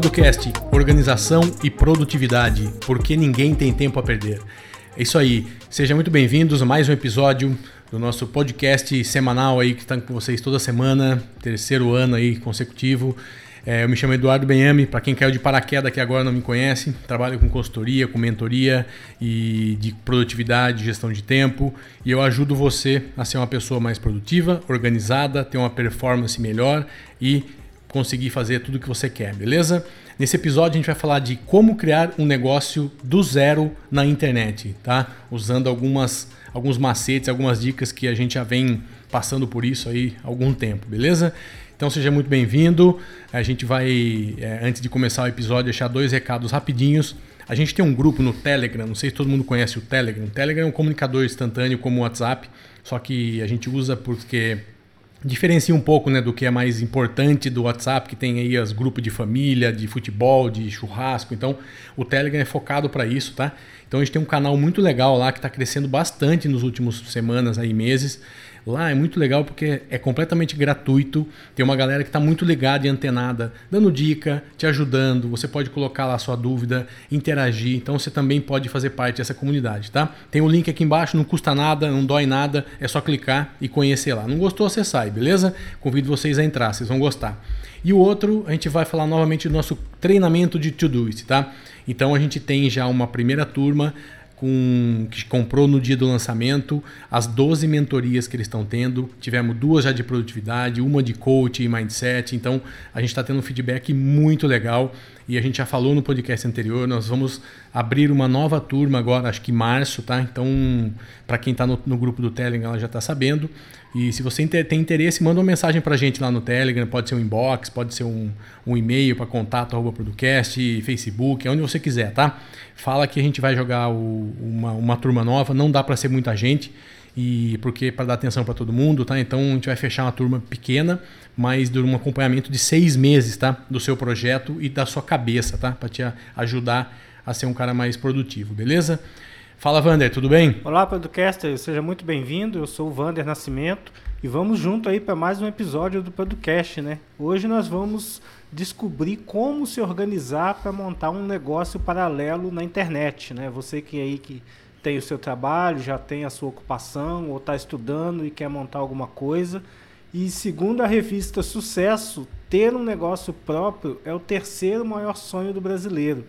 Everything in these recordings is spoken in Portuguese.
Producast, organização e produtividade, porque ninguém tem tempo a perder. É isso aí. Sejam muito bem-vindos a mais um episódio do nosso podcast semanal aí que está com vocês toda semana, terceiro ano aí consecutivo. É, eu me chamo Eduardo Benhame, para quem caiu de paraquedas que agora não me conhece, trabalho com consultoria, com mentoria e de produtividade, gestão de tempo, e eu ajudo você a ser uma pessoa mais produtiva, organizada, ter uma performance melhor e conseguir fazer tudo o que você quer, beleza? Nesse episódio a gente vai falar de como criar um negócio do zero na internet, tá? Usando algumas alguns macetes, algumas dicas que a gente já vem passando por isso aí há algum tempo, beleza? Então seja muito bem-vindo. A gente vai, é, antes de começar o episódio, deixar dois recados rapidinhos. A gente tem um grupo no Telegram, não sei se todo mundo conhece o Telegram. O Telegram é um comunicador instantâneo como o WhatsApp, só que a gente usa porque diferencia um pouco né, do que é mais importante do WhatsApp, que tem aí os grupos de família, de futebol, de churrasco. Então, o Telegram é focado para isso, tá? Então, a gente tem um canal muito legal lá que está crescendo bastante nos últimos semanas aí meses. Lá é muito legal porque é completamente gratuito. Tem uma galera que está muito ligada e antenada, dando dica, te ajudando. Você pode colocar lá a sua dúvida, interagir. Então você também pode fazer parte dessa comunidade, tá? Tem o um link aqui embaixo, não custa nada, não dói nada, é só clicar e conhecer lá. Não gostou, você sai, beleza? Convido vocês a entrar, vocês vão gostar. E o outro, a gente vai falar novamente do nosso treinamento de Todoist, tá? Então a gente tem já uma primeira turma com, que comprou no dia do lançamento, as 12 mentorias que eles estão tendo. Tivemos duas já de produtividade, uma de coach e mindset. Então, a gente está tendo um feedback muito legal. E a gente já falou no podcast anterior, nós vamos abrir uma nova turma agora, acho que em março, tá? Então, para quem está no, no, grupo do Telegram, ela já está sabendo. E se você tem interesse, manda uma mensagem para a gente lá no Telegram, pode ser um inbox, pode ser um, um e-mail para contato arroba Facebook, onde você quiser, tá? Fala que a gente vai jogar o, uma, uma turma nova, não dá para ser muita gente, e porque para dar atenção para todo mundo, tá? Então a gente vai fechar uma turma pequena, mas de um acompanhamento de seis meses, tá? Do seu projeto e da sua cabeça, tá? Para te ajudar a ser um cara mais produtivo, beleza? Fala, Vander, tudo bem? Olá, Podcaster, seja muito bem-vindo. Eu sou o Vander Nascimento e vamos junto aí para mais um episódio do Podcast, né? Hoje nós vamos descobrir como se organizar para montar um negócio paralelo na internet, né? Você que aí que tem o seu trabalho, já tem a sua ocupação ou está estudando e quer montar alguma coisa. E segundo a revista Sucesso, ter um negócio próprio é o terceiro maior sonho do brasileiro.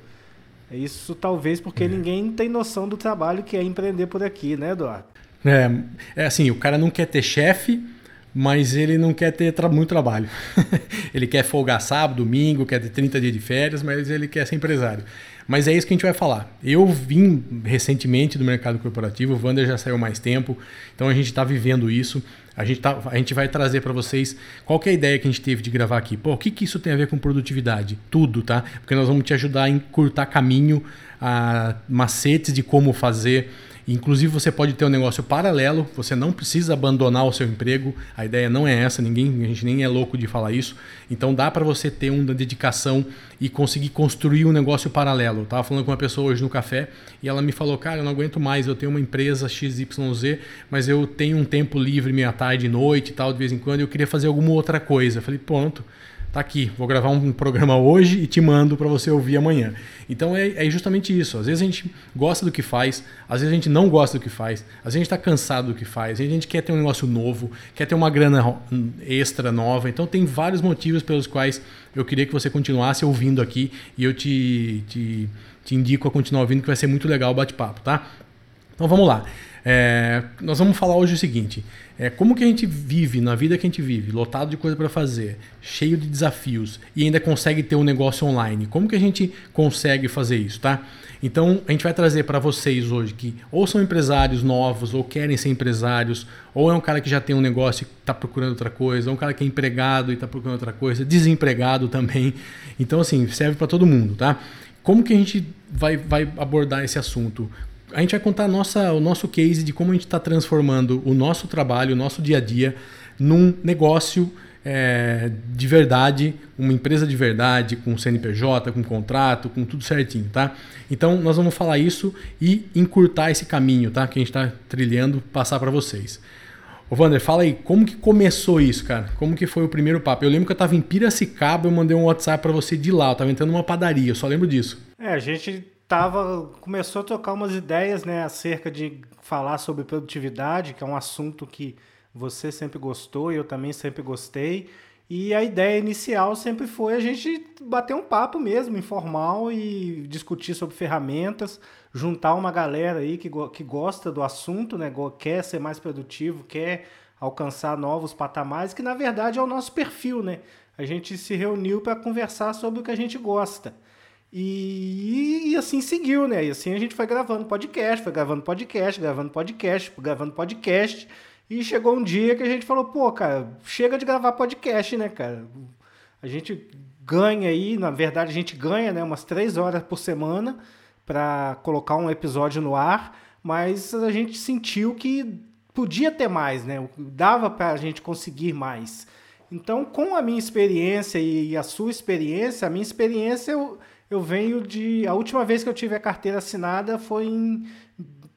É isso talvez porque é. ninguém tem noção do trabalho que é empreender por aqui, né, Eduardo? É, é assim, o cara não quer ter chefe, mas ele não quer ter tra muito trabalho. ele quer folgar sábado, domingo, quer ter 30 dias de férias, mas ele quer ser empresário. Mas é isso que a gente vai falar. Eu vim recentemente do mercado corporativo, o Wander já saiu mais tempo, então a gente está vivendo isso. A gente, tá, a gente vai trazer para vocês qual é a ideia que a gente teve de gravar aqui. Pô, o que, que isso tem a ver com produtividade? Tudo, tá? Porque nós vamos te ajudar a encurtar caminho, a macetes de como fazer Inclusive, você pode ter um negócio paralelo, você não precisa abandonar o seu emprego. A ideia não é essa, ninguém, a gente nem é louco de falar isso. Então, dá para você ter uma dedicação e conseguir construir um negócio paralelo. Eu tava falando com uma pessoa hoje no café e ela me falou: Cara, eu não aguento mais, eu tenho uma empresa XYZ, mas eu tenho um tempo livre meia tarde, noite e tal, de vez em quando, e eu queria fazer alguma outra coisa. Eu falei: Pronto tá aqui, vou gravar um programa hoje e te mando para você ouvir amanhã. Então é, é, justamente isso. Às vezes a gente gosta do que faz, às vezes a gente não gosta do que faz, às vezes a gente está cansado do que faz, às vezes a gente quer ter um negócio novo, quer ter uma grana extra nova. Então tem vários motivos pelos quais eu queria que você continuasse ouvindo aqui e eu te, te, te indico a continuar ouvindo que vai ser muito legal o bate-papo, tá? Então vamos lá. É, nós vamos falar hoje o seguinte: é, como que a gente vive na vida que a gente vive, lotado de coisa para fazer, cheio de desafios e ainda consegue ter um negócio online? Como que a gente consegue fazer isso, tá? Então a gente vai trazer para vocês hoje que ou são empresários novos ou querem ser empresários, ou é um cara que já tem um negócio e está procurando outra coisa, ou um cara que é empregado e está procurando outra coisa, desempregado também. Então assim serve para todo mundo, tá? Como que a gente vai, vai abordar esse assunto? A gente vai contar nossa, o nosso case de como a gente está transformando o nosso trabalho, o nosso dia a dia, num negócio é, de verdade, uma empresa de verdade, com CNPJ, com contrato, com tudo certinho, tá? Então nós vamos falar isso e encurtar esse caminho, tá? Que a gente está trilhando, passar para vocês. Ô, Wander, fala aí, como que começou isso, cara? Como que foi o primeiro papo? Eu lembro que eu tava em Piracicaba, eu mandei um WhatsApp para você de lá, eu tava entrando numa padaria, eu só lembro disso. É, a gente tava, começou a tocar umas ideias, né, acerca de falar sobre produtividade, que é um assunto que você sempre gostou e eu também sempre gostei. E a ideia inicial sempre foi a gente bater um papo mesmo, informal, e discutir sobre ferramentas, juntar uma galera aí que, que gosta do assunto, né? quer ser mais produtivo, quer alcançar novos patamares, que na verdade é o nosso perfil, né? A gente se reuniu para conversar sobre o que a gente gosta. E, e, assim seguiu, né? E assim a gente foi gravando podcast, foi gravando podcast, gravando podcast, gravando podcast. E chegou um dia que a gente falou, pô, cara, chega de gravar podcast, né, cara? A gente ganha aí, na verdade a gente ganha, né, umas três horas por semana para colocar um episódio no ar, mas a gente sentiu que podia ter mais, né? Dava para a gente conseguir mais. Então, com a minha experiência e a sua experiência, a minha experiência eu, eu venho de. A última vez que eu tive a carteira assinada foi em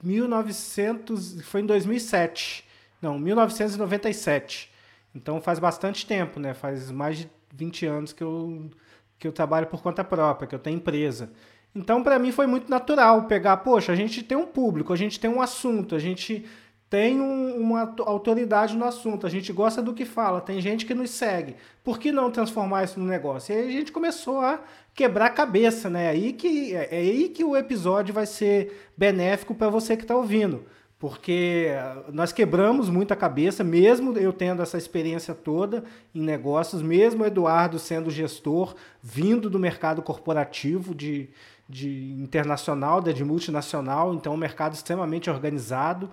1900. Foi em 2007. Não, 1997. Então faz bastante tempo, né? Faz mais de 20 anos que eu, que eu trabalho por conta própria, que eu tenho empresa. Então, para mim, foi muito natural pegar, poxa, a gente tem um público, a gente tem um assunto, a gente tem um, uma autoridade no assunto, a gente gosta do que fala, tem gente que nos segue. Por que não transformar isso no negócio? E aí a gente começou a quebrar a cabeça, né? É aí que, é, é aí que o episódio vai ser benéfico para você que está ouvindo. Porque nós quebramos muita cabeça, mesmo eu tendo essa experiência toda em negócios, mesmo o Eduardo sendo gestor, vindo do mercado corporativo de, de internacional, de multinacional, então um mercado extremamente organizado.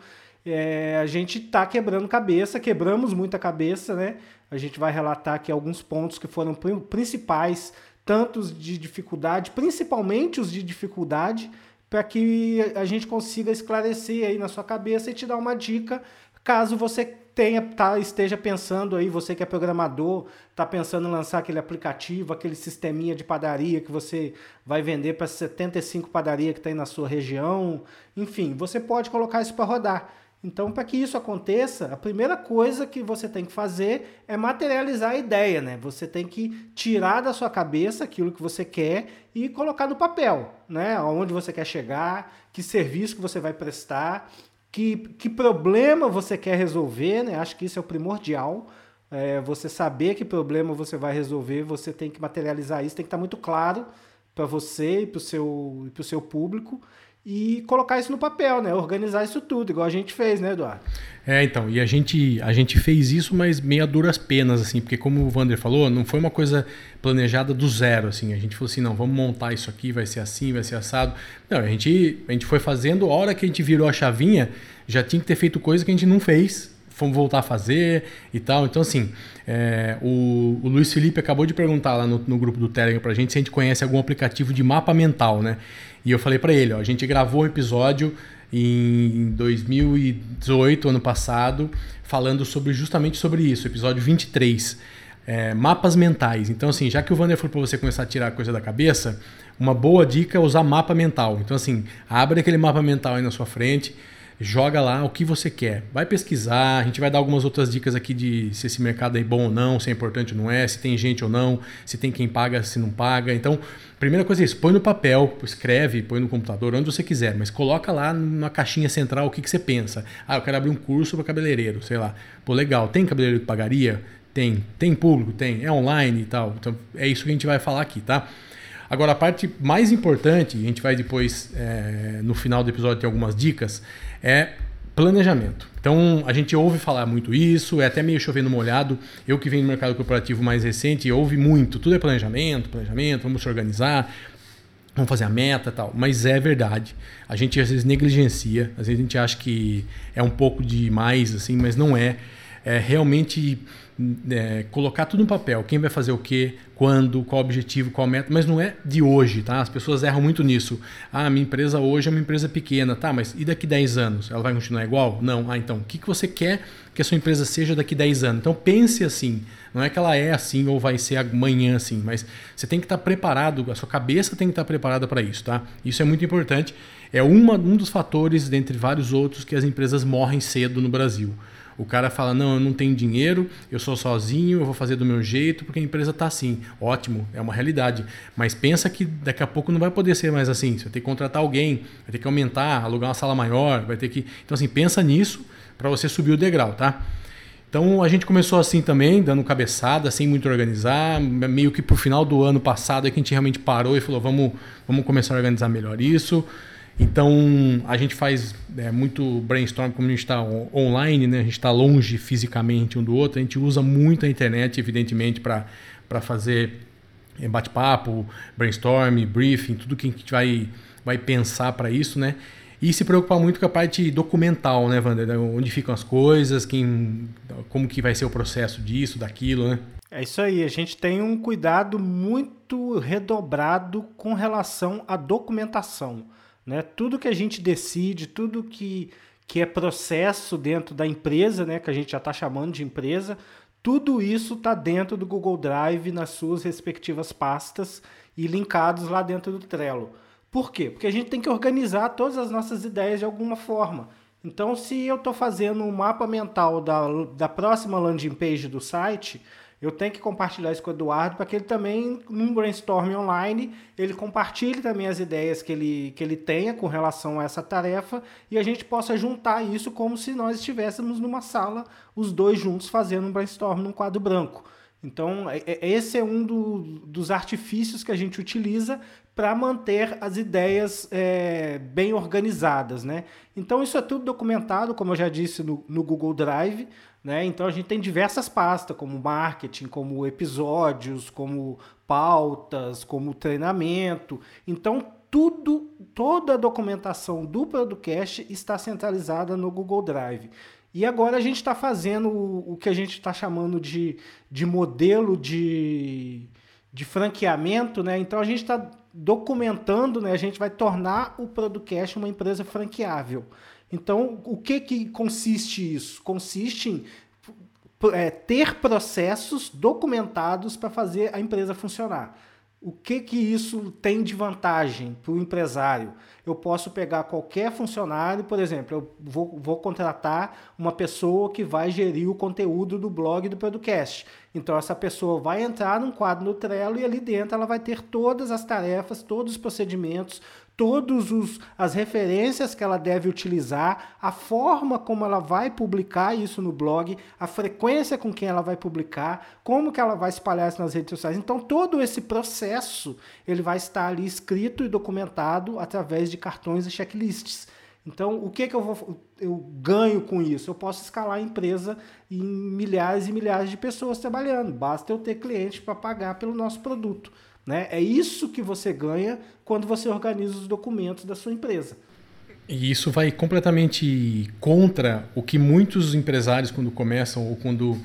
É, a gente está quebrando cabeça, quebramos muita cabeça, né? A gente vai relatar aqui alguns pontos que foram principais, tantos de dificuldade, principalmente os de dificuldade, para que a gente consiga esclarecer aí na sua cabeça e te dar uma dica caso você tenha tá, esteja pensando aí, você que é programador, está pensando em lançar aquele aplicativo, aquele sisteminha de padaria que você vai vender para 75 padarias que tem na sua região, enfim, você pode colocar isso para rodar. Então, para que isso aconteça, a primeira coisa que você tem que fazer é materializar a ideia, né? Você tem que tirar da sua cabeça aquilo que você quer e colocar no papel, né? Aonde você quer chegar, que serviço que você vai prestar, que, que problema você quer resolver, né? Acho que isso é o primordial. É, você saber que problema você vai resolver, você tem que materializar isso, tem que estar muito claro para você e para o seu, seu público e colocar isso no papel, né? Organizar isso tudo, igual a gente fez, né, Eduardo? É, então, e a gente, a gente fez isso, mas meio a duras penas, assim, porque como o Vander falou, não foi uma coisa planejada do zero, assim. A gente falou assim, não, vamos montar isso aqui, vai ser assim, vai ser assado. Não, a gente, a gente foi fazendo, a hora que a gente virou a chavinha, já tinha que ter feito coisa que a gente não fez, fomos voltar a fazer e tal. Então, assim, é, o, o, Luiz Felipe acabou de perguntar lá no, no grupo do Telegram pra gente se a gente conhece algum aplicativo de mapa mental, né? E eu falei para ele, ó, a gente gravou um episódio em 2018, ano passado, falando sobre justamente sobre isso, episódio 23. É, mapas mentais. Então, assim, já que o Wander falou para você começar a tirar a coisa da cabeça, uma boa dica é usar mapa mental. Então, assim, abre aquele mapa mental aí na sua frente, joga lá o que você quer. Vai pesquisar, a gente vai dar algumas outras dicas aqui de se esse mercado é bom ou não, se é importante ou não é, se tem gente ou não, se tem quem paga, se não paga. Então, primeira coisa é isso, põe no papel, escreve, põe no computador, onde você quiser, mas coloca lá na caixinha central o que, que você pensa. Ah, eu quero abrir um curso para cabeleireiro, sei lá. Pô, legal, tem cabeleireiro que pagaria? Tem. Tem público? Tem. É online e tal. Então, é isso que a gente vai falar aqui, tá? Agora, a parte mais importante, a gente vai depois, é, no final do episódio, ter algumas dicas, é planejamento. Então, a gente ouve falar muito isso, é até meio chovendo molhado. Eu que venho no mercado corporativo mais recente, ouve muito. Tudo é planejamento, planejamento, vamos se organizar, vamos fazer a meta tal. Mas é verdade. A gente às vezes negligencia, às vezes a gente acha que é um pouco demais, assim, mas não é. É realmente é, colocar tudo no papel. Quem vai fazer o quê, quando, qual objetivo, qual meta, mas não é de hoje, tá? As pessoas erram muito nisso. Ah, minha empresa hoje é uma empresa pequena, tá? Mas e daqui 10 anos? Ela vai continuar igual? Não. Ah, então, o que, que você quer que a sua empresa seja daqui 10 anos? Então pense assim. Não é que ela é assim ou vai ser amanhã assim, mas você tem que estar preparado, a sua cabeça tem que estar preparada para isso, tá? Isso é muito importante. É uma, um dos fatores, dentre vários outros, que as empresas morrem cedo no Brasil. O cara fala: não, eu não tenho dinheiro, eu sou sozinho, eu vou fazer do meu jeito, porque a empresa está assim. Ótimo, é uma realidade. Mas pensa que daqui a pouco não vai poder ser mais assim. Você vai ter que contratar alguém, vai ter que aumentar, alugar uma sala maior, vai ter que. Então, assim, pensa nisso para você subir o degrau, tá? Então a gente começou assim também, dando cabeçada, sem muito organizar, meio que pro final do ano passado é que a gente realmente parou e falou, vamos, vamos começar a organizar melhor isso. Então a gente faz é, muito brainstorm, como a gente está online, né? a gente está longe fisicamente um do outro, a gente usa muito a internet, evidentemente, para fazer é, bate-papo, brainstorm, briefing, tudo que a gente vai, vai pensar para isso, né? E se preocupar muito com a parte documental, né, Wander? Onde ficam as coisas, quem, como que vai ser o processo disso, daquilo, né? É isso aí, a gente tem um cuidado muito redobrado com relação à documentação. Né? Tudo que a gente decide, tudo que, que é processo dentro da empresa, né, que a gente já está chamando de empresa, tudo isso está dentro do Google Drive nas suas respectivas pastas e linkados lá dentro do Trello. Por quê? Porque a gente tem que organizar todas as nossas ideias de alguma forma. Então, se eu estou fazendo um mapa mental da, da próxima landing page do site, eu tenho que compartilhar isso com o Eduardo para que ele também, num brainstorm online, ele compartilhe também as ideias que ele, que ele tenha com relação a essa tarefa e a gente possa juntar isso como se nós estivéssemos numa sala, os dois juntos, fazendo um brainstorm num quadro branco. Então, é, é, esse é um do, dos artifícios que a gente utiliza para manter as ideias é, bem organizadas, né? Então isso é tudo documentado, como eu já disse, no, no, Google Drive, né? Então a gente tem diversas pastas, como marketing, como episódios, como pautas, como treinamento. Então tudo, toda a documentação do podcast está centralizada no Google Drive. E agora a gente está fazendo o, que a gente está chamando de, de modelo de, de franqueamento, né? Então a gente está documentando, né, a gente vai tornar o Producast uma empresa franqueável. Então, o que, que consiste isso? Consiste em é, ter processos documentados para fazer a empresa funcionar. O que, que isso tem de vantagem para o empresário? Eu posso pegar qualquer funcionário, por exemplo, eu vou, vou, contratar uma pessoa que vai gerir o conteúdo do blog do podcast. Então, essa pessoa vai entrar num quadro no Trello e ali dentro ela vai ter todas as tarefas, todos os procedimentos, todas as referências que ela deve utilizar, a forma como ela vai publicar isso no blog, a frequência com quem ela vai publicar, como que ela vai espalhar isso nas redes sociais. Então todo esse processo ele vai estar ali escrito e documentado através de cartões e checklists. Então, o que, que eu, vou, eu ganho com isso? Eu posso escalar a empresa em milhares e milhares de pessoas trabalhando. Basta eu ter cliente para pagar pelo nosso produto. Né? É isso que você ganha quando você organiza os documentos da sua empresa. E isso vai completamente contra o que muitos empresários, quando começam ou quando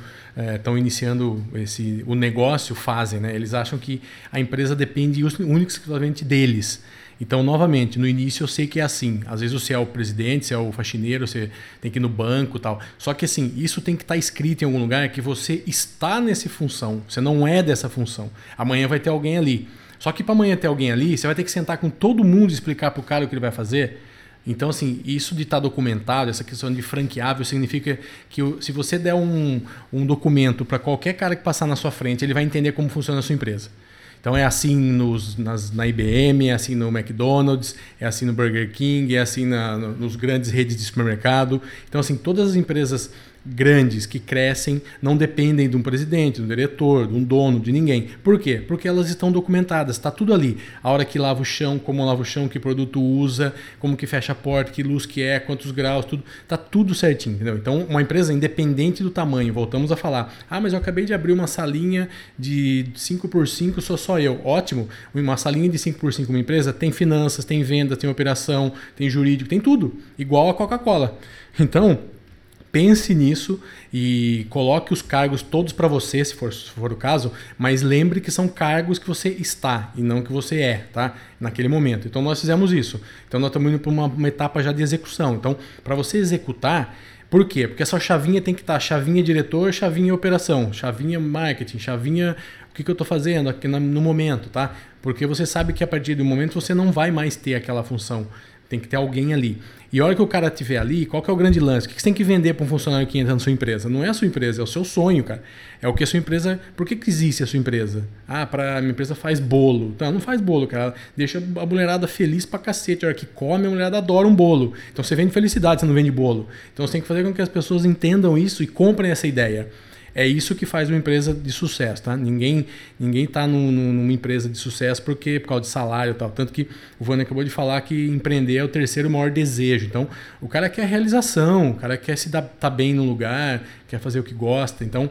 estão é, iniciando esse, o negócio, fazem. Né? Eles acham que a empresa depende unicamente deles. Então, novamente, no início eu sei que é assim. Às vezes você é o presidente, você é o faxineiro, você tem que ir no banco tal. Só que assim, isso tem que estar tá escrito em algum lugar que você está nessa função. Você não é dessa função. Amanhã vai ter alguém ali. Só que para amanhã ter alguém ali, você vai ter que sentar com todo mundo e explicar para o cara o que ele vai fazer. Então, assim, isso de estar tá documentado, essa questão de franqueável, significa que se você der um, um documento para qualquer cara que passar na sua frente, ele vai entender como funciona a sua empresa. Então é assim nos, nas, na IBM, é assim no McDonald's, é assim no Burger King, é assim na, nos grandes redes de supermercado. Então, assim, todas as empresas grandes que crescem não dependem de um presidente, de um diretor, de um dono, de ninguém. Por quê? Porque elas estão documentadas, está tudo ali. A hora que lava o chão, como lava o chão, que produto usa, como que fecha a porta, que luz que é, quantos graus, tudo. Está tudo certinho, entendeu? Então, uma empresa independente do tamanho, voltamos a falar. Ah, mas eu acabei de abrir uma salinha de 5 por 5 sou só eu. Ótimo. Uma salinha de 5 por 5 uma empresa tem finanças, tem venda, tem operação, tem jurídico, tem tudo. Igual a Coca-Cola. Então, pense nisso e coloque os cargos todos para você, se for, se for o caso, mas lembre que são cargos que você está e não que você é, tá? Naquele momento. Então nós fizemos isso. Então nós estamos indo para uma, uma etapa já de execução. Então, para você executar, por quê? Porque essa chavinha tem que estar tá, chavinha diretor, chavinha operação, chavinha marketing, chavinha o que, que eu estou fazendo aqui no momento, tá? Porque você sabe que a partir do momento você não vai mais ter aquela função Tem que ter alguém ali. E a hora que o cara estiver ali, qual que é o grande lance? O que você tem que vender para um funcionário que entra na sua empresa? Não é a sua empresa, é o seu sonho, cara. É o que a sua empresa. Por que, que existe a sua empresa? Ah, para a minha empresa faz bolo. Não, não faz bolo, cara. Deixa a mulherada feliz pra cacete. A hora que come, a mulherada adora um bolo. Então você vende felicidade, você não vende bolo. Então você tem que fazer com que as pessoas entendam isso e comprem essa ideia. É isso que faz uma empresa de sucesso, tá? Ninguém ninguém está num, numa empresa de sucesso porque por causa de salário e tal. Tanto que o Vânia acabou de falar que empreender é o terceiro maior desejo. Então, o cara quer realização, o cara quer se dar tá bem no lugar, quer fazer o que gosta. Então,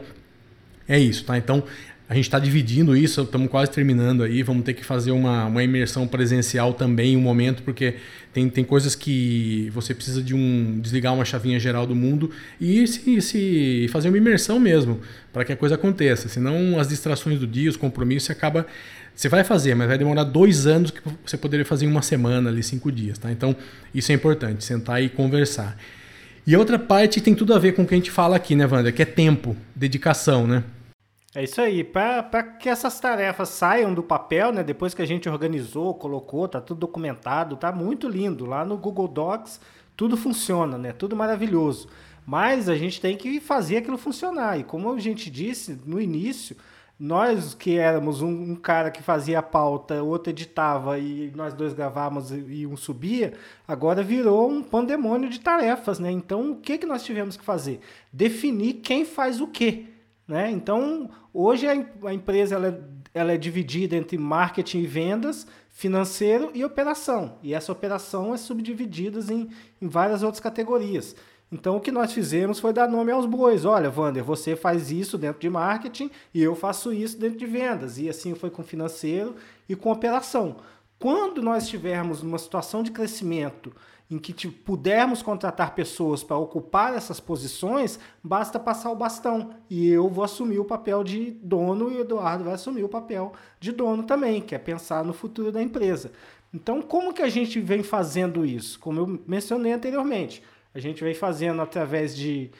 é isso, tá? Então, a gente está dividindo isso, estamos quase terminando aí. Vamos ter que fazer uma, uma imersão presencial também em um momento, porque tem, tem coisas que você precisa de um desligar uma chavinha geral do mundo e se, se fazer uma imersão mesmo, para que a coisa aconteça. Senão as distrações do dia, os compromissos, você acaba. Você vai fazer, mas vai demorar dois anos que você poderia fazer em uma semana, ali, cinco dias. Tá? Então, isso é importante, sentar e conversar. E outra parte tem tudo a ver com o que a gente fala aqui, né, Wanda? Que é tempo, dedicação, né? É isso aí. Para que essas tarefas saiam do papel, né? Depois que a gente organizou, colocou, tá tudo documentado, tá muito lindo. Lá no Google Docs tudo funciona, né? Tudo maravilhoso. Mas a gente tem que fazer aquilo funcionar. E como a gente disse no início, nós que éramos um, um, cara que fazia a pauta, outro editava e nós dois gravávamos e um subia, agora virou um pandemônio de tarefas, né? Então o que, que nós tivemos que fazer? Definir quem faz o quê. Né? Então, hoje a, empresa ela é, ela é dividida entre marketing e vendas, financeiro e operação. E essa operação é subdividida em, em várias outras categorias. Então, o que nós fizemos foi dar nome aos bois. Olha, Wander, você faz isso dentro de marketing e eu faço isso dentro de vendas. E assim foi com financeiro e com operação. Quando nós estivermos numa situação de crescimento em que tipo, pudermos contratar pessoas para ocupar essas posições, basta passar o bastão. E eu vou assumir o papel de dono e o Eduardo vai assumir o papel de dono também, que é pensar no futuro da empresa. Então, como que a gente vem fazendo isso? Como eu mencionei anteriormente, a gente vem fazendo através de,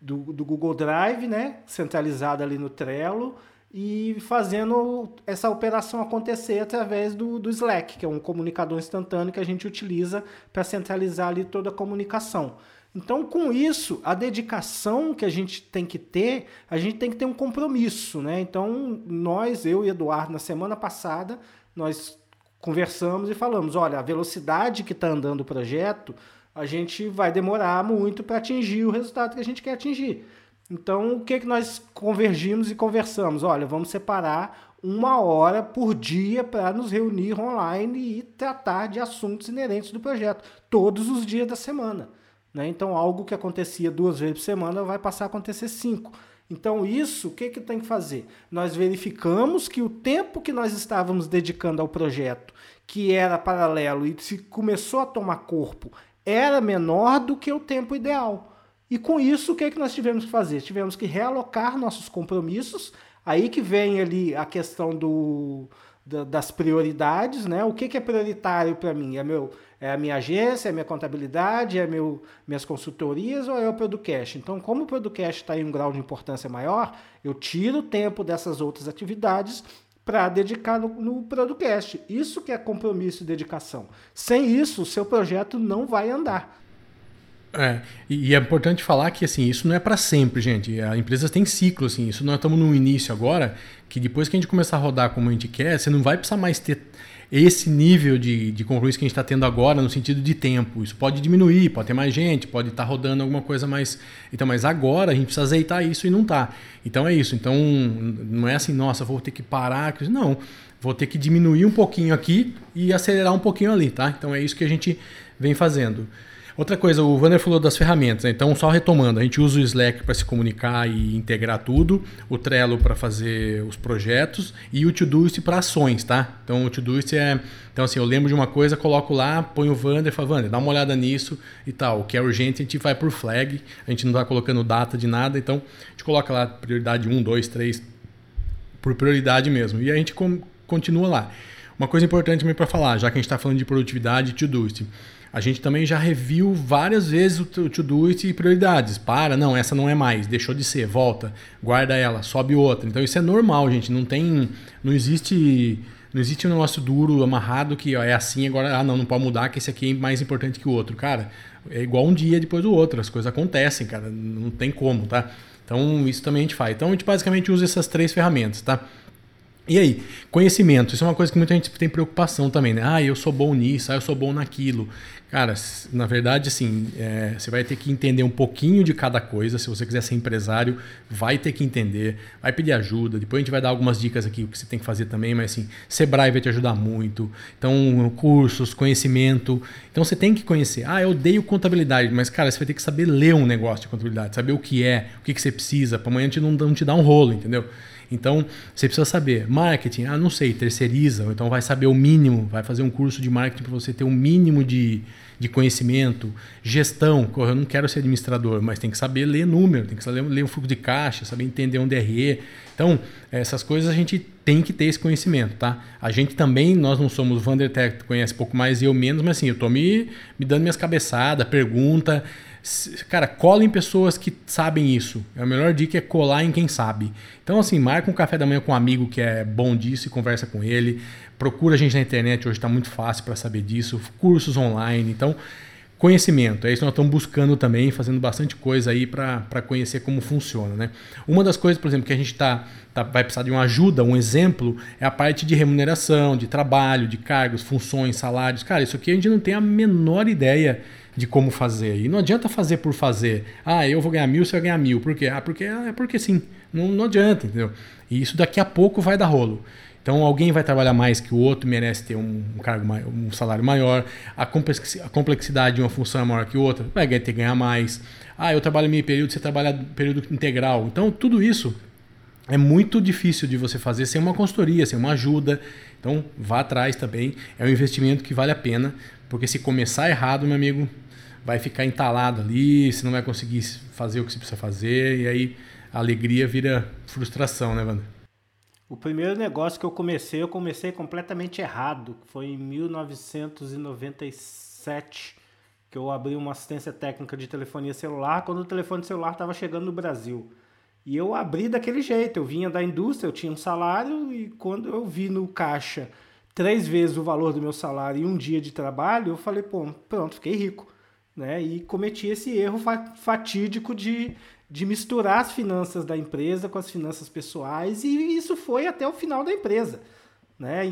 do, do Google Drive, né, centralizado ali no Trello, e fazendo essa operação acontecer através do, do Slack, que é um comunicador instantâneo que a gente utiliza para centralizar ali toda a comunicação. Então, com isso, a dedicação que a gente tem que ter, a gente tem que ter um compromisso, né? Então, nós, eu e Eduardo, na semana passada, nós conversamos e falamos, olha, a velocidade que está andando o projeto, a gente vai demorar muito para atingir o resultado que a gente quer atingir. Então, o que, que nós convergimos e conversamos? Olha, vamos separar uma hora por dia para nos reunir online e tratar de assuntos inerentes do projeto, todos os dias da semana. Né? Então, algo que acontecia duas vezes por semana vai passar a acontecer cinco. Então, isso, o que, que tem que fazer? Nós verificamos que o tempo que nós estávamos dedicando ao projeto, que era paralelo e se começou a tomar corpo, era menor do que o tempo ideal. E com isso, o que, é que nós tivemos que fazer? Tivemos que realocar nossos compromissos. Aí que vem ali a questão do, das prioridades, né? O que, que é prioritário para mim? É, meu, é a minha agência, é a minha contabilidade, é meu, minhas consultorias ou é o Producast? Então, como o Producast está em um grau de importância maior, eu tiro o tempo dessas outras atividades para dedicar no, no Producast. Isso que é compromisso e dedicação. Sem isso, o seu projeto não vai andar. É, e é importante falar que assim, isso não é para sempre, gente. A empresa tem ciclo, assim. Isso nós estamos no início agora, que depois que a gente começar a rodar como a gente quer, você não vai precisar mais ter esse nível de, de compromisso que a gente está tendo agora no sentido de tempo. Isso pode diminuir, pode ter mais gente, pode estar tá rodando alguma coisa mais. Então, mas agora a gente precisa azeitar isso e não tá. Então é isso. Então não é assim, nossa, vou ter que parar. Não. Vou ter que diminuir um pouquinho aqui e acelerar um pouquinho ali, tá? Então é isso que a gente vem fazendo. Outra coisa, o Wander falou das ferramentas, né? então só retomando, a gente usa o Slack para se comunicar e integrar tudo, o Trello para fazer os projetos e o Todoist para ações, tá? Então o Todoist é, então assim, eu lembro de uma coisa, coloco lá, ponho o Wander, falo, Wander, dá uma olhada nisso e tal. O que é urgente a gente vai por flag, a gente não está colocando data de nada, então a gente coloca lá prioridade 1, 2, 3, por prioridade mesmo. E a gente continua lá. Uma coisa importante também para falar, já que a gente está falando de produtividade e Todoist. A gente também já reviu várias vezes o to-do e prioridades. Para, não, essa não é mais, deixou de ser, volta, guarda ela, sobe outra. Então isso é normal, gente. Não tem, não existe Não existe um negócio duro, amarrado, que ó, é assim, agora, ah, não, não pode mudar, que esse aqui é mais importante que o outro. Cara, é igual um dia depois do outro, as coisas acontecem, cara, não tem como, tá? Então, isso também a gente faz. Então, a gente basicamente usa essas três ferramentas, tá? E aí, conhecimento, isso é uma coisa que muita gente tem preocupação também, né? Ah, eu sou bom nisso, ah, eu sou bom naquilo. Cara, na verdade, assim, é, você vai ter que entender um pouquinho de cada coisa. Se você quiser ser empresário, vai ter que entender, vai pedir ajuda. Depois a gente vai dar algumas dicas aqui o que você tem que fazer também, mas assim, Sebrae vai te ajudar muito. Então, cursos, conhecimento. Então você tem que conhecer. Ah, eu odeio contabilidade, mas cara, você vai ter que saber ler um negócio de contabilidade, saber o que é, o que, você precisa, para amanhã não, não te dar um rolo, entendeu? Então, você precisa saber. Marketing, ah, não sei, terceiriza, então vai saber o mínimo, vai fazer um curso de marketing para você ter um mínimo de, de conhecimento. Gestão, eu não quero ser administrador, mas tem que saber ler número, tem que saber ler o fluxo de caixa, saber entender um DRE. Então, essas coisas a gente tem que ter esse conhecimento, tá? A gente também, nós não somos Vandertech, conhece pouco mais e eu menos, mas assim, eu tô me, me dando minhas cabeçadas, pergunta. Cara, cola em pessoas que sabem isso. A melhor dica é colar em quem sabe. Então, assim, marca um café da manhã com um amigo que é bom disso e conversa com ele. Procura a gente na internet, hoje está muito fácil para saber disso. Cursos online. Então, conhecimento. É isso que nós estamos buscando também, fazendo bastante coisa aí para conhecer como funciona. Né? Uma das coisas, por exemplo, que a gente tá, tá, vai precisar de uma ajuda, um exemplo, é a parte de remuneração, de trabalho, de cargos, funções, salários. Cara, isso aqui a gente não tem a menor ideia de como fazer. E não adianta fazer por fazer. Ah, eu vou ganhar mil, você vai ganhar mil. Por quê? Ah, porque é porque sim. Não, não adianta, entendeu? E isso daqui a pouco vai dar rolo. Então alguém vai trabalhar mais que o outro, merece ter um, cargo maior, um salário maior. A complexidade de uma função é maior que outra, vai ter que ganhar mais. Ah, eu trabalho meio período, você trabalha período integral. Então tudo isso é muito difícil de você fazer sem uma consultoria, sem uma ajuda. Então vá atrás também. É um investimento que vale a pena, porque se começar errado, meu amigo, vai ficar entalado ali, você não vai conseguir fazer o que você precisa fazer, e aí a alegria vira frustração, né, Wander? O primeiro negócio que eu comecei, eu comecei completamente errado. Foi em 1997 que eu abri uma assistência técnica de telefonia celular, quando o telefone celular estava chegando no Brasil. E eu abri daquele jeito, eu vinha da indústria, eu tinha um salário e quando eu vi no caixa três vezes o valor do meu salário em um dia de trabalho, eu falei, pô, pronto, fiquei rico né? E cometi esse erro fatídico de, de misturar as finanças da empresa com as finanças pessoais e isso foi até o final da empresa, né?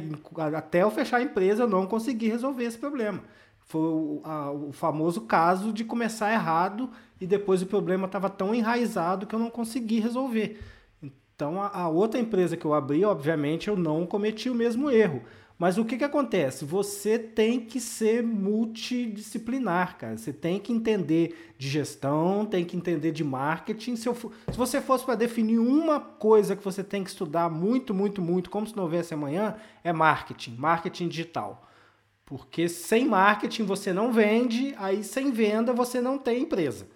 Até eu fechar a empresa eu não consegui resolver esse problema. Foi o, a, o famoso caso de começar errado e depois o problema estava tão enraizado que eu não consegui resolver. Então a, a outra empresa que eu abri, obviamente, eu não cometi o mesmo erro. Mas o que, que acontece? Você tem que ser multidisciplinar, cara. Você tem que entender de gestão, tem que entender de marketing. Se, eu, se você fosse para definir uma coisa que você tem que estudar muito, muito, muito, como se não houvesse amanhã, é marketing, marketing digital. Porque sem marketing você não vende, aí sem venda você não tem empresa.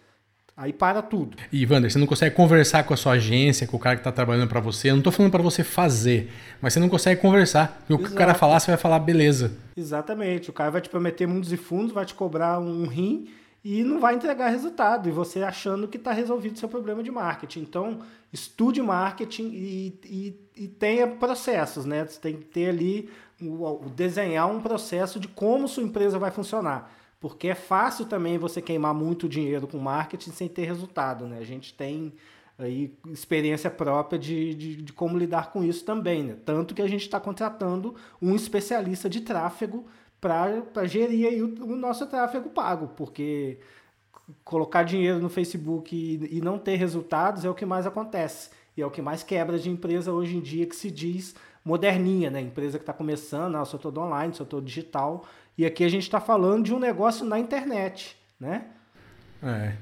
Aí para tudo. E, Wander, você não consegue conversar com a sua agência, com o cara que está trabalhando para você. Eu não estou falando para você fazer, mas você não consegue conversar. E o que o cara falar, você vai falar, beleza. Exatamente. O cara vai te prometer mundos e fundos, vai te cobrar um rim e não vai entregar resultado. E você achando que está resolvido seu problema de marketing. Então, estude marketing e, e, e tenha processos, né? Você tem que ter ali, o, desenhar um processo de como sua empresa vai funcionar porque é fácil também você queimar muito dinheiro com marketing sem ter resultado, né? A gente tem aí experiência própria de, de, de como lidar com isso também, né? Tanto que a gente está contratando um especialista de tráfego para gerir aí o, o, nosso tráfego pago, porque colocar dinheiro no Facebook e, e não ter resultados é o que mais acontece. E é o que mais quebra de empresa hoje em dia que se diz moderninha, né? Empresa que está começando, ah, sou todo online, sou todo digital, e aqui a gente está falando de um negócio na internet, né? É.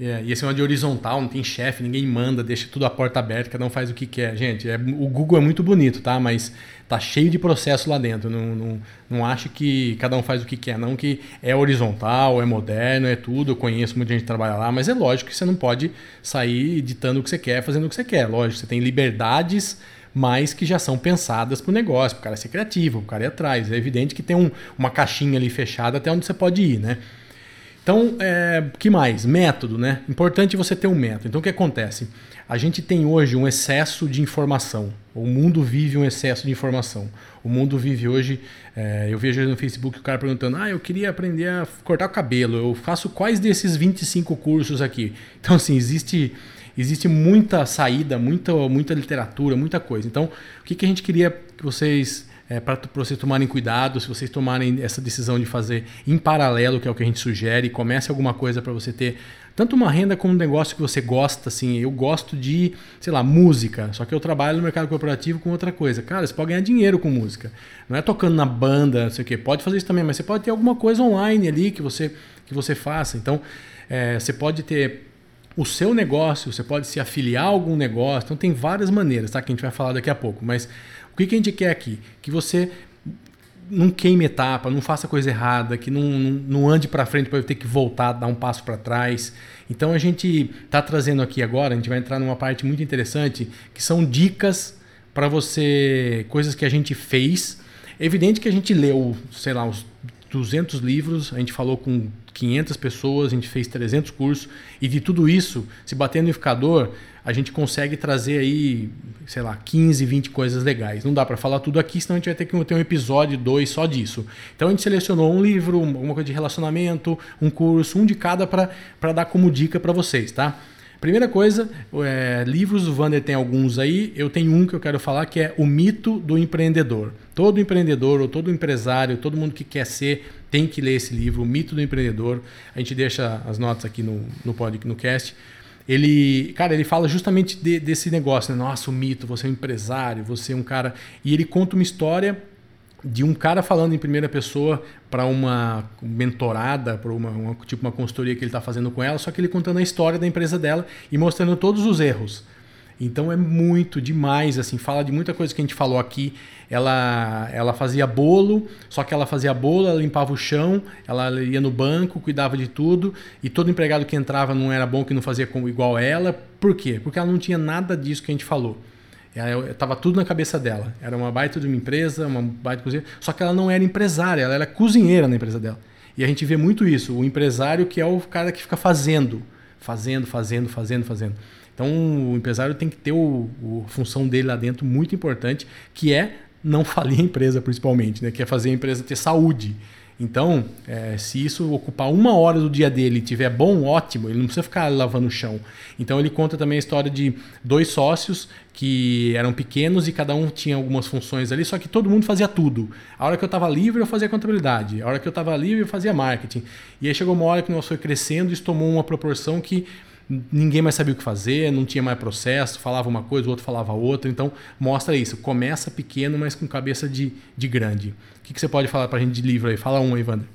É, e esse é de horizontal, não tem chefe, ninguém manda, deixa tudo a porta aberta, cada um faz o que quer. Gente, é, o Google é muito bonito, tá? Mas tá cheio de processo lá dentro. Não, não, não acho que cada um faz o que quer, não que é horizontal, é moderno, é tudo. Eu conheço muita gente que trabalha lá, mas é lógico que você não pode sair editando o que você quer, fazendo o que você quer. Lógico, você tem liberdades mas que já são pensadas para o negócio, para o cara ser criativo, o cara ir atrás. É evidente que tem um, uma caixinha ali fechada até onde você pode ir, né? Então, é, que mais? Método, né? Importante você ter um método. Então, o que acontece? A gente tem hoje um excesso de informação. O mundo vive um excesso de informação. O mundo vive hoje. É, eu vejo no Facebook o cara perguntando: Ah, eu queria aprender a cortar o cabelo. Eu faço quais desses 25 cursos aqui? Então, assim, existe existe muita saída, muita, muita literatura, muita coisa. Então, o que, que a gente queria que vocês é, para vocês tomarem cuidado, se vocês tomarem essa decisão de fazer em paralelo, que é o que a gente sugere, comece alguma coisa para você ter tanto uma renda como um negócio que você gosta, assim, eu gosto de, sei lá, música, só que eu trabalho no mercado corporativo com outra coisa. Cara, você pode ganhar dinheiro com música. Não é tocando na banda, não sei o quê. Pode fazer isso também, mas você pode ter alguma coisa online ali que você, que você faça. Então, é, você pode ter o seu negócio, você pode se afiliar a algum negócio. Então, tem várias maneiras, tá? Que a gente vai falar daqui a pouco. Mas o que, que a gente quer aqui? Que você não queime etapa, não faça coisa errada, que não, não, não ande para frente para ter que voltar, dar um passo para trás. Então a gente está trazendo aqui agora, a gente vai entrar numa parte muito interessante, que são dicas para você, coisas que a gente fez. É evidente que a gente leu, sei lá, uns 200 livros, a gente falou com 500 pessoas, a gente fez 300 cursos, e de tudo isso, se bater no unificador, a gente consegue trazer aí, sei lá, 15, 20 coisas legais. Não dá para falar tudo aqui, senão a gente vai ter que ter um episódio, dois só disso. Então a gente selecionou um livro, uma coisa de relacionamento, um curso, um de cada para dar como dica para vocês, tá? Primeira coisa, é, livros, o Vander tem alguns aí, eu tenho um que eu quero falar que é O Mito do Empreendedor. Todo empreendedor ou todo empresário, todo mundo que quer ser, tem que ler esse livro, O Mito do Empreendedor. A gente deixa as notas aqui no, no, pod, no cast ele, cara, ele fala justamente de, desse negócio, né? Nossa, o mito, você é um empresário, você é um cara. E ele conta uma história de um cara falando em primeira pessoa para uma mentorada, para uma, uma, tipo uma consultoria que ele está fazendo com ela, só que ele contando a história da empresa dela e mostrando todos os erros. Então é muito demais, assim, fala de muita coisa que a gente falou aqui. Ela, ela fazia bolo, só que ela fazia bolo, ela limpava o chão, ela ia no banco, cuidava de tudo, e todo empregado que entrava não era bom que não fazia igual ela. Por quê? Porque ela não tinha nada disso que a gente falou. Estava tudo na cabeça dela. Era uma baita de uma empresa, uma baita cozinha. Só que ela não era empresária, ela era cozinheira na empresa dela. E a gente vê muito isso. O empresário que é o cara que fica fazendo, fazendo, fazendo, fazendo, fazendo. Então o empresário tem que ter o, a função dele lá dentro muito importante, que é não falir a empresa principalmente, né? que é fazer a empresa ter saúde. Então, é, se isso ocupar uma hora do dia dele e tiver bom, ótimo, ele não precisa ficar lavando o chão. Então, ele conta também a história de dois sócios que eram pequenos e cada um tinha algumas funções ali, só que todo mundo fazia tudo. A hora que eu estava livre, eu fazia contabilidade. A hora que eu estava livre, eu fazia marketing. E aí chegou uma hora que nós foi crescendo e isso tomou uma proporção que ninguém mais sabia o que fazer, não tinha mais processo, falava uma coisa, o outro falava outra. Então, mostra isso. Começa pequeno, mas com cabeça de, de grande. O que, que você pode falar para a gente de livro aí? Fala um aí, Wander.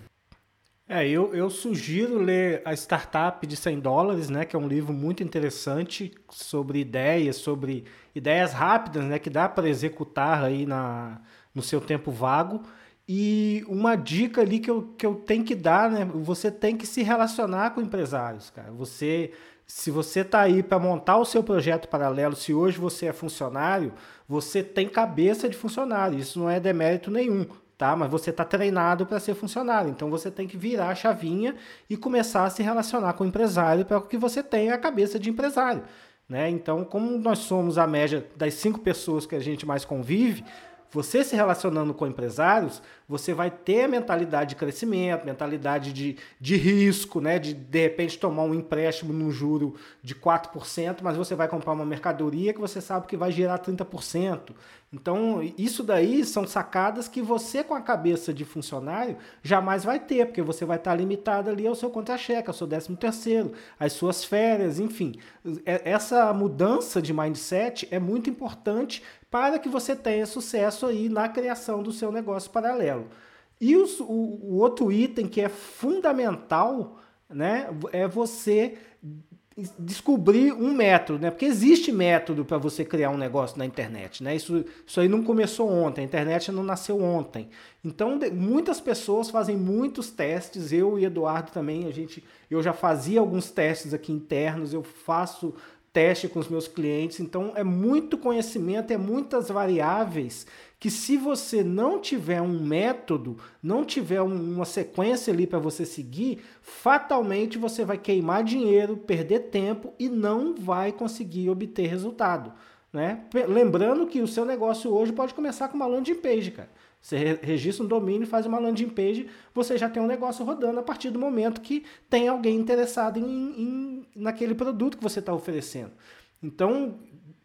É, eu, eu sugiro ler a Startup de 100 dólares, né, que é um livro muito interessante sobre ideias, sobre ideias rápidas, né, que dá para executar aí na, no seu tempo vago. E uma dica ali que eu, que eu tenho que dar, né, você tem que se relacionar com empresários, cara. Você se você está aí para montar o seu projeto paralelo, se hoje você é funcionário, você tem cabeça de funcionário. Isso não é demérito nenhum, tá? Mas você está treinado para ser funcionário. Então você tem que virar a chavinha e começar a se relacionar com o empresário para que você tenha a cabeça de empresário. Né? Então, como nós somos a média das cinco pessoas que a gente mais convive, você se relacionando com empresários, você vai ter a mentalidade de crescimento, mentalidade de, de risco, né? de de repente tomar um empréstimo num juro de 4%, mas você vai comprar uma mercadoria que você sabe que vai gerar 30%. Então, isso daí são sacadas que você, com a cabeça de funcionário, jamais vai ter, porque você vai estar limitado ali ao seu contra-cheque, ao seu 13 terceiro, às suas férias, enfim. Essa mudança de mindset é muito importante para que você tenha sucesso aí na criação do seu negócio paralelo. E os, o, o outro item que é fundamental né, é você descobrir um método, né? Porque existe método para você criar um negócio na internet, né? Isso, isso aí não começou ontem, a internet não nasceu ontem. Então, de, muitas pessoas fazem muitos testes, eu e Eduardo também, a gente, eu já fazia alguns testes aqui internos, eu faço teste com os meus clientes, então é muito conhecimento, é muitas variáveis que se você não tiver um método, não tiver uma sequência ali para você seguir, fatalmente você vai queimar dinheiro, perder tempo e não vai conseguir obter resultado. Né? Lembrando que o seu negócio hoje pode começar com uma landing page, cara. Você registra um domínio, faz uma landing page, você já tem um negócio rodando a partir do momento que tem alguém interessado em, em naquele produto que você está oferecendo. Então,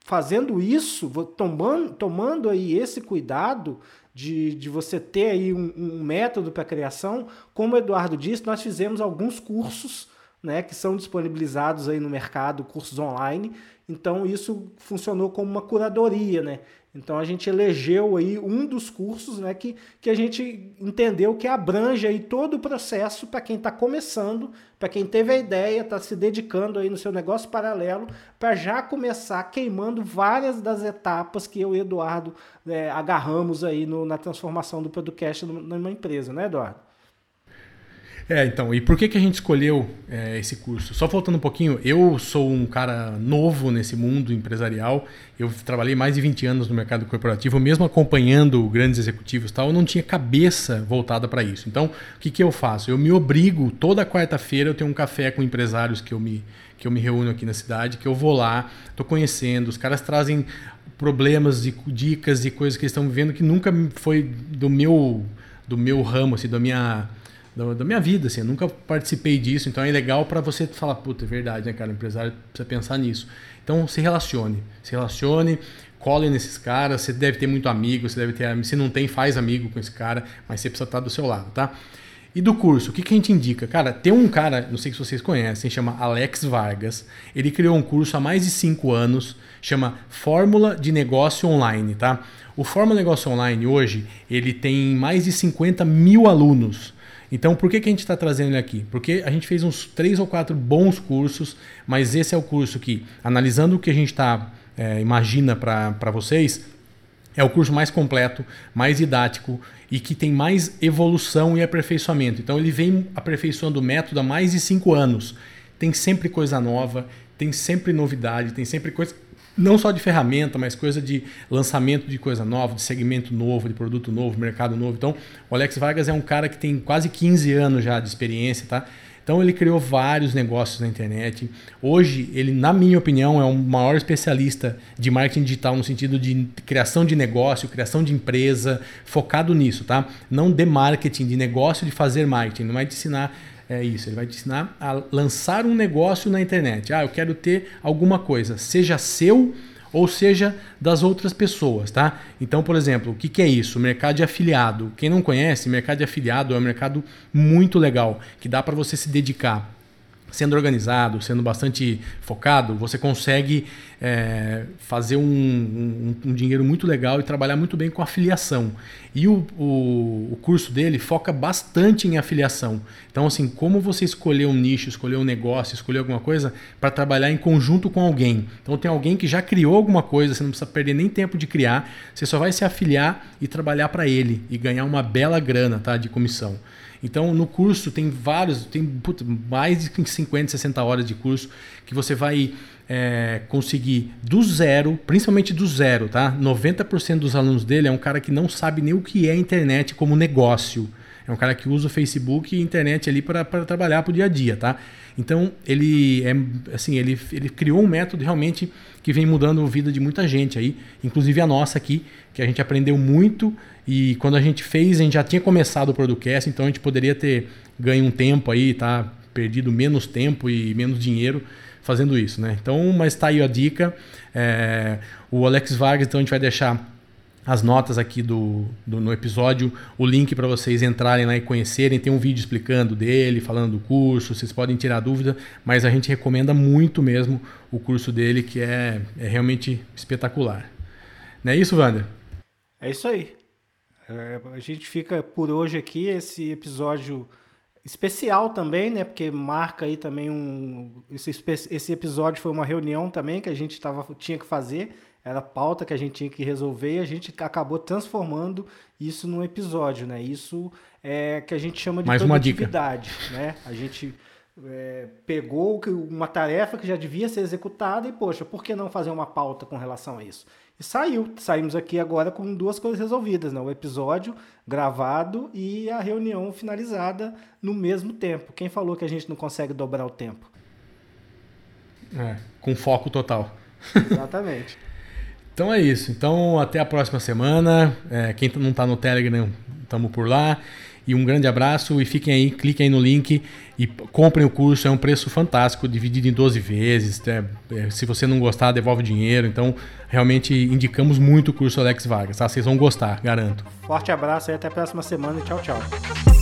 fazendo isso, tomando, tomando aí esse cuidado de, de você ter aí um, um método para criação, como o Eduardo disse, nós fizemos alguns cursos né, que são disponibilizados aí no mercado, cursos online. Então isso funcionou como uma curadoria, né? Então a gente elegeu aí um dos cursos né, que, que a gente entendeu que abrange aí todo o processo para quem está começando, para quem teve a ideia, está se dedicando aí no seu negócio paralelo, para já começar queimando várias das etapas que eu e Eduardo é, agarramos aí no, na transformação do podcast numa empresa, né, Eduardo? É, então, e por que, que a gente escolheu é, esse curso? Só faltando um pouquinho, eu sou um cara novo nesse mundo empresarial, eu trabalhei mais de 20 anos no mercado corporativo, mesmo acompanhando grandes executivos e tal, eu não tinha cabeça voltada para isso. Então, o que, que eu faço? Eu me obrigo, toda quarta-feira eu tenho um café com empresários que eu me, que eu me reúno aqui na cidade, que eu vou lá, estou conhecendo, os caras trazem problemas, e dicas e coisas que eles estão vivendo que nunca foi do meu, do meu ramo, assim, da minha da, da, minha vida, assim, eu nunca participei disso, então é legal para você falar, puta, é verdade, né, cara, o empresário precisa pensar nisso. Então se relacione, se relacione, cole nesses caras, você deve ter muito amigo, você deve ter, se não tem, faz amigo com esse cara, mas você precisa estar do seu lado, tá? E do curso, o que, que a gente indica? Cara, tem um cara, não sei se vocês conhecem, chama Alex Vargas. Ele criou um curso há mais de cinco anos, chama Fórmula de Negócio Online, tá? O Fórmula Negócio Online hoje, ele tem mais de 50 mil alunos. Então, por que, que a gente está trazendo ele aqui? Porque a gente fez uns três ou quatro bons cursos, mas esse é o curso que, analisando o que a gente está é, imagina para vocês, é o curso mais completo, mais didático e que tem mais evolução e aperfeiçoamento. Então, ele vem aperfeiçoando o método há mais de cinco anos. Tem sempre coisa nova, tem sempre novidade, tem sempre coisa não só de ferramenta, mas coisa de lançamento de coisa nova, de segmento novo, de produto novo, mercado novo. Então, o Alex Vargas é um cara que tem quase 15 anos já de experiência, tá? Então ele criou vários negócios na internet. Hoje, ele, na minha opinião, é o maior especialista de marketing digital no sentido de criação de negócio, criação de empresa, focado nisso, tá? Não de marketing, de negócio, de fazer marketing. Não vai te ensinar é isso, ele vai te ensinar a lançar um negócio na internet. Ah, eu quero ter alguma coisa, seja seu ou seja das outras pessoas, tá? Então, por exemplo, o que, que é isso? Mercado de afiliado. Quem não conhece, mercado de afiliado é um mercado muito legal, que dá para você se dedicar sendo organizado, sendo bastante focado, você consegue é, fazer um, um, um, dinheiro muito legal e trabalhar muito bem com afiliação. E o, o, o, curso dele foca bastante em afiliação. Então, assim, como você escolher um nicho, escolher um negócio, escolher alguma coisa para trabalhar em conjunto com alguém. Então, tem alguém que já criou alguma coisa, você não precisa perder nem tempo de criar, você só vai se afiliar e trabalhar para ele e ganhar uma bela grana tá, de comissão. Então, no curso tem vários, tem mais de 50, 60 horas de curso que você vai é, conseguir do zero, principalmente do zero, tá? 90% dos alunos dele é um cara que não sabe nem o que é internet como negócio. É um cara que usa o Facebook e internet ali para trabalhar para o dia a dia, tá? Então ele é assim, ele, ele criou um método realmente que vem mudando a vida de muita gente aí, inclusive a nossa aqui, que a gente aprendeu muito e quando a gente fez, a gente já tinha começado o podcast, então a gente poderia ter ganho um tempo aí, tá? Perdido menos tempo e menos dinheiro fazendo isso, né? Então, mas tá aí a dica. É, o Alex Vargas, então a gente vai deixar as notas aqui do, do no episódio, o link para vocês entrarem lá e conhecerem. Tem um vídeo explicando dele, falando do curso, vocês podem tirar dúvida, mas a gente recomenda muito mesmo o curso dele, que é, é realmente espetacular. Não é isso, Wander? É isso aí. É, a gente fica por hoje aqui, esse episódio especial também, né? Porque marca aí também um. Esse, esse episódio foi uma reunião também que a gente tava, tinha que fazer, era pauta que a gente tinha que resolver e a gente acabou transformando isso num episódio, né? Isso é que a gente chama de Mais produtividade, né? A gente é, pegou uma tarefa que já devia ser executada e, poxa, por que não fazer uma pauta com relação a isso? E saiu. Saímos aqui agora com duas coisas resolvidas, né? O episódio gravado e a reunião finalizada no mesmo tempo. Quem falou que a gente não consegue dobrar o tempo? É, com foco total. Exatamente. então é isso. Então até a próxima semana. É, quem não está no Telegram, estamos por lá. E um grande abraço e fiquem aí, cliquem aí no link e comprem o curso. É um preço fantástico, dividido em 12 vezes. É, é, se você não gostar, devolve dinheiro. Então, realmente indicamos muito o curso Alex Vargas. Tá? Vocês vão gostar, garanto. Forte abraço e até a próxima semana. Tchau, tchau.